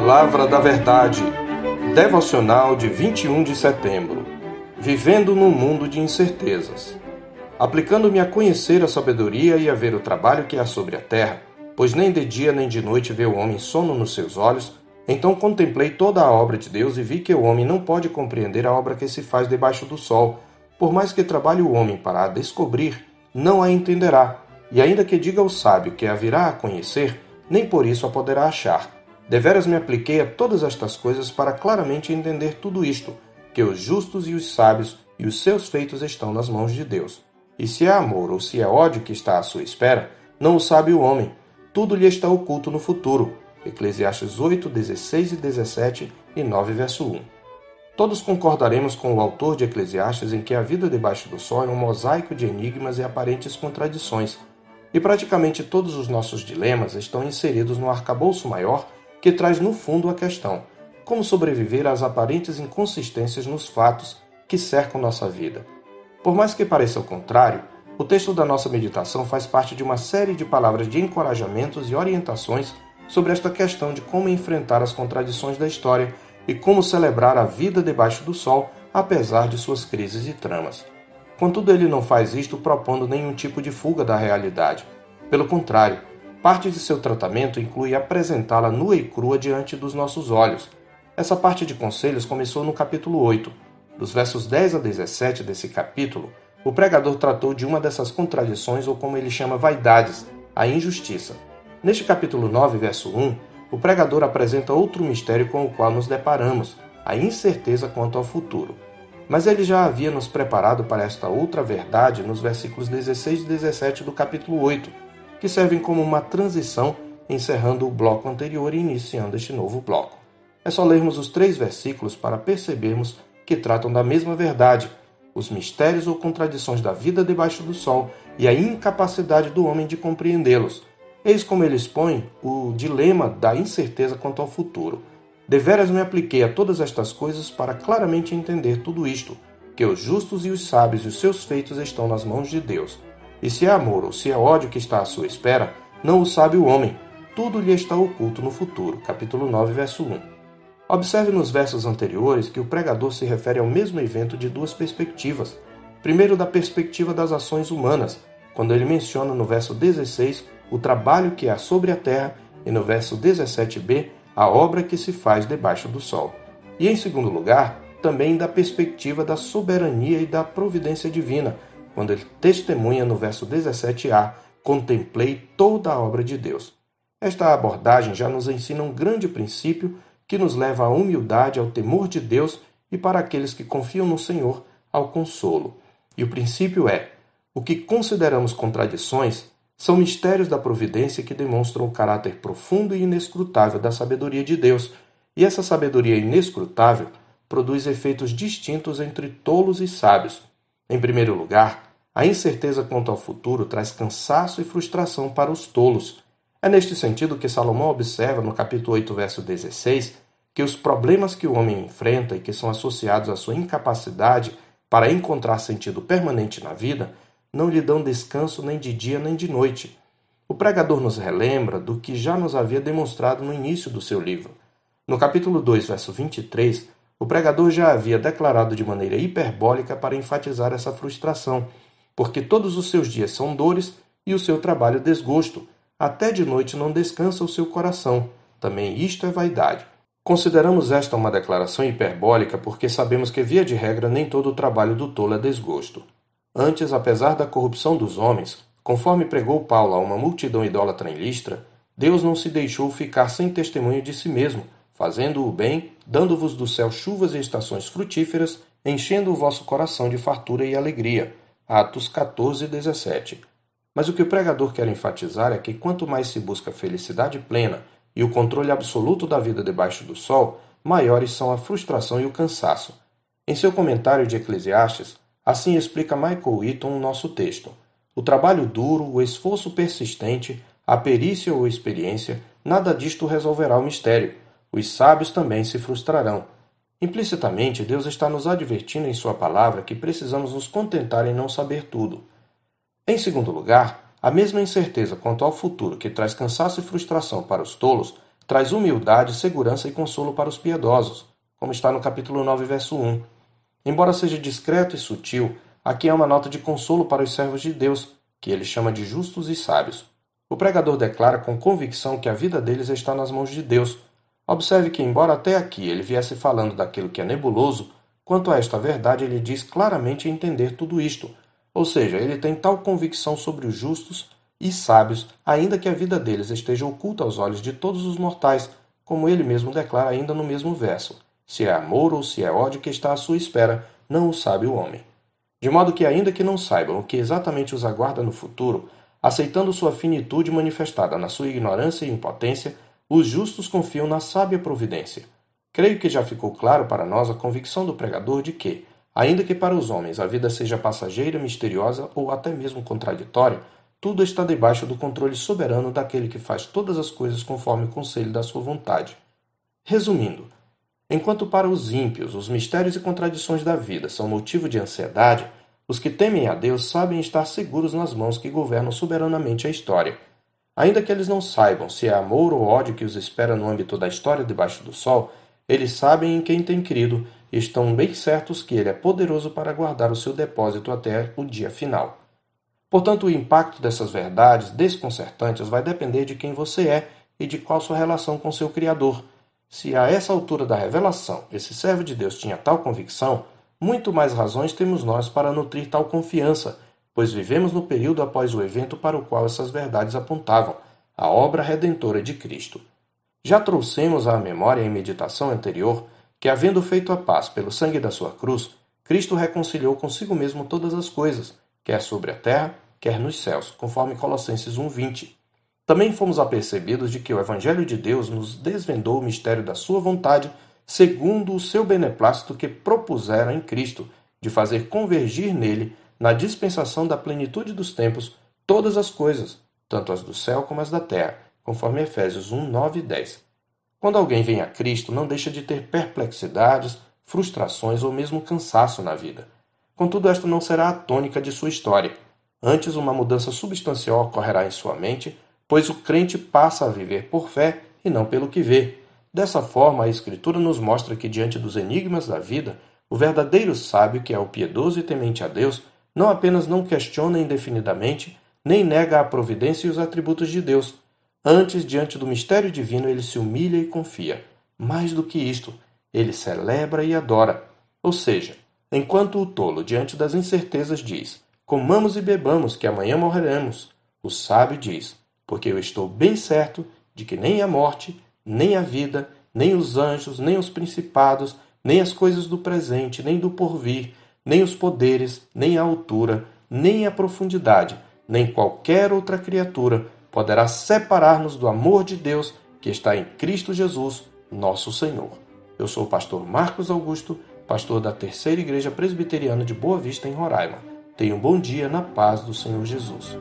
Palavra da Verdade, devocional de 21 de setembro. Vivendo num mundo de incertezas. Aplicando-me a conhecer a sabedoria e a ver o trabalho que há sobre a terra, pois nem de dia nem de noite vê o homem sono nos seus olhos, então contemplei toda a obra de Deus e vi que o homem não pode compreender a obra que se faz debaixo do sol. Por mais que trabalhe o homem para a descobrir, não a entenderá, e ainda que diga ao sábio que a virá a conhecer, nem por isso a poderá achar. Deveras me apliquei a todas estas coisas para claramente entender tudo isto, que os justos e os sábios e os seus feitos estão nas mãos de Deus. E se é amor ou se é ódio que está à sua espera, não o sabe o homem. Tudo lhe está oculto no futuro. Eclesiastes 8, 16 e 17 e 9, verso 1. Todos concordaremos com o autor de Eclesiastes em que a vida debaixo do sol é um mosaico de enigmas e aparentes contradições, e praticamente todos os nossos dilemas estão inseridos no arcabouço maior que traz no fundo a questão: como sobreviver às aparentes inconsistências nos fatos que cercam nossa vida. Por mais que pareça o contrário, o texto da nossa meditação faz parte de uma série de palavras de encorajamentos e orientações sobre esta questão de como enfrentar as contradições da história e como celebrar a vida debaixo do sol, apesar de suas crises e tramas. Contudo, ele não faz isto propondo nenhum tipo de fuga da realidade. Pelo contrário, parte de seu tratamento inclui apresentá-la nua e crua diante dos nossos olhos. Essa parte de conselhos começou no capítulo 8. Dos versos 10 a 17 desse capítulo, o pregador tratou de uma dessas contradições, ou como ele chama, vaidades, a injustiça. Neste capítulo 9, verso 1, o pregador apresenta outro mistério com o qual nos deparamos, a incerteza quanto ao futuro. Mas ele já havia nos preparado para esta outra verdade nos versículos 16 e 17 do capítulo 8, que servem como uma transição encerrando o bloco anterior e iniciando este novo bloco. É só lermos os três versículos para percebermos que tratam da mesma verdade, os mistérios ou contradições da vida debaixo do sol e a incapacidade do homem de compreendê-los. Eis como ele expõe o dilema da incerteza quanto ao futuro. Deveras me apliquei a todas estas coisas para claramente entender tudo isto, que os justos e os sábios e os seus feitos estão nas mãos de Deus. E se é amor ou se é ódio que está à sua espera, não o sabe o homem, tudo lhe está oculto no futuro. Capítulo 9, verso 1. Observe nos versos anteriores que o pregador se refere ao mesmo evento de duas perspectivas. Primeiro, da perspectiva das ações humanas, quando ele menciona no verso 16 o trabalho que há sobre a terra e no verso 17b a obra que se faz debaixo do sol. E, em segundo lugar, também da perspectiva da soberania e da providência divina, quando ele testemunha no verso 17a: Contemplei toda a obra de Deus. Esta abordagem já nos ensina um grande princípio que nos leva à humildade, ao temor de Deus e, para aqueles que confiam no Senhor, ao consolo. E o princípio é: o que consideramos contradições são mistérios da providência que demonstram o caráter profundo e inescrutável da sabedoria de Deus, e essa sabedoria inescrutável produz efeitos distintos entre tolos e sábios. Em primeiro lugar, a incerteza quanto ao futuro traz cansaço e frustração para os tolos. É neste sentido que Salomão observa no capítulo 8, verso 16, que os problemas que o homem enfrenta e que são associados à sua incapacidade para encontrar sentido permanente na vida não lhe dão descanso nem de dia nem de noite. O pregador nos relembra do que já nos havia demonstrado no início do seu livro. No capítulo 2, verso 23, o pregador já havia declarado de maneira hiperbólica para enfatizar essa frustração, porque todos os seus dias são dores e o seu trabalho desgosto. Até de noite não descansa o seu coração. Também isto é vaidade. Consideramos esta uma declaração hiperbólica porque sabemos que, via de regra, nem todo o trabalho do tolo é desgosto. Antes, apesar da corrupção dos homens, conforme pregou Paulo a uma multidão idólatra em Listra, Deus não se deixou ficar sem testemunho de si mesmo, fazendo o bem, dando-vos do céu chuvas e estações frutíferas, enchendo o vosso coração de fartura e alegria. Atos 14, 17. Mas o que o pregador quer enfatizar é que quanto mais se busca felicidade plena e o controle absoluto da vida debaixo do sol, maiores são a frustração e o cansaço. Em seu comentário de Eclesiastes, Assim explica Michael Eaton o nosso texto. O trabalho duro, o esforço persistente, a perícia ou experiência, nada disto resolverá o mistério. Os sábios também se frustrarão. Implicitamente, Deus está nos advertindo em Sua palavra que precisamos nos contentar em não saber tudo. Em segundo lugar, a mesma incerteza quanto ao futuro que traz cansaço e frustração para os tolos traz humildade, segurança e consolo para os piedosos, como está no capítulo 9, verso 1. Embora seja discreto e sutil, aqui é uma nota de consolo para os servos de Deus, que ele chama de justos e sábios. O pregador declara com convicção que a vida deles está nas mãos de Deus. Observe que, embora até aqui ele viesse falando daquilo que é nebuloso, quanto a esta verdade ele diz claramente entender tudo isto, ou seja, ele tem tal convicção sobre os justos e sábios, ainda que a vida deles esteja oculta aos olhos de todos os mortais, como ele mesmo declara ainda no mesmo verso: se é amor ou se é ódio que está à sua espera, não o sabe o homem. De modo que, ainda que não saibam o que exatamente os aguarda no futuro, aceitando sua finitude manifestada na sua ignorância e impotência, os justos confiam na sábia providência. Creio que já ficou claro para nós a convicção do pregador de que, ainda que para os homens a vida seja passageira, misteriosa ou até mesmo contraditória, tudo está debaixo do controle soberano daquele que faz todas as coisas conforme o conselho da sua vontade. Resumindo, enquanto para os ímpios os mistérios e contradições da vida são motivo de ansiedade, os que temem a Deus sabem estar seguros nas mãos que governam soberanamente a história. Ainda que eles não saibam se é amor ou ódio que os espera no âmbito da história debaixo do sol, eles sabem em quem têm crido e estão bem certos que ele é poderoso para guardar o seu depósito até o dia final. Portanto, o impacto dessas verdades desconcertantes vai depender de quem você é e de qual sua relação com seu Criador. Se a essa altura da revelação esse servo de Deus tinha tal convicção, muito mais razões temos nós para nutrir tal confiança, pois vivemos no período após o evento para o qual essas verdades apontavam, a obra redentora de Cristo. Já trouxemos à memória em meditação anterior que, havendo feito a paz pelo sangue da sua cruz, Cristo reconciliou consigo mesmo todas as coisas, quer sobre a terra, quer nos céus, conforme Colossenses 1:20. Também fomos apercebidos de que o evangelho de Deus nos desvendou o mistério da sua vontade, segundo o seu beneplácito que propusera em Cristo, de fazer convergir nele, na dispensação da plenitude dos tempos, todas as coisas, tanto as do céu como as da terra, conforme Efésios 1, 9 e 10. Quando alguém vem a Cristo, não deixa de ter perplexidades, frustrações ou mesmo cansaço na vida. Contudo, esta não será a tônica de sua história. Antes, uma mudança substancial ocorrerá em sua mente, pois o crente passa a viver por fé e não pelo que vê. Dessa forma, a Escritura nos mostra que, diante dos enigmas da vida, o verdadeiro sábio, que é o piedoso e temente a Deus, não apenas não questiona indefinidamente, nem nega a providência e os atributos de Deus. Antes, diante do mistério divino, ele se humilha e confia. Mais do que isto, ele celebra e adora. Ou seja, Enquanto o tolo, diante das incertezas, diz: Comamos e bebamos, que amanhã morreremos. O sábio diz: Porque eu estou bem certo de que nem a morte, nem a vida, nem os anjos, nem os principados, nem as coisas do presente, nem do porvir, nem os poderes, nem a altura, nem a profundidade, nem qualquer outra criatura poderá separar-nos do amor de Deus que está em Cristo Jesus, nosso Senhor. Eu sou o pastor Marcos Augusto pastor da Terceira Igreja Presbiteriana de Boa Vista, em Roraima. Tenha um bom dia na paz do Senhor Jesus.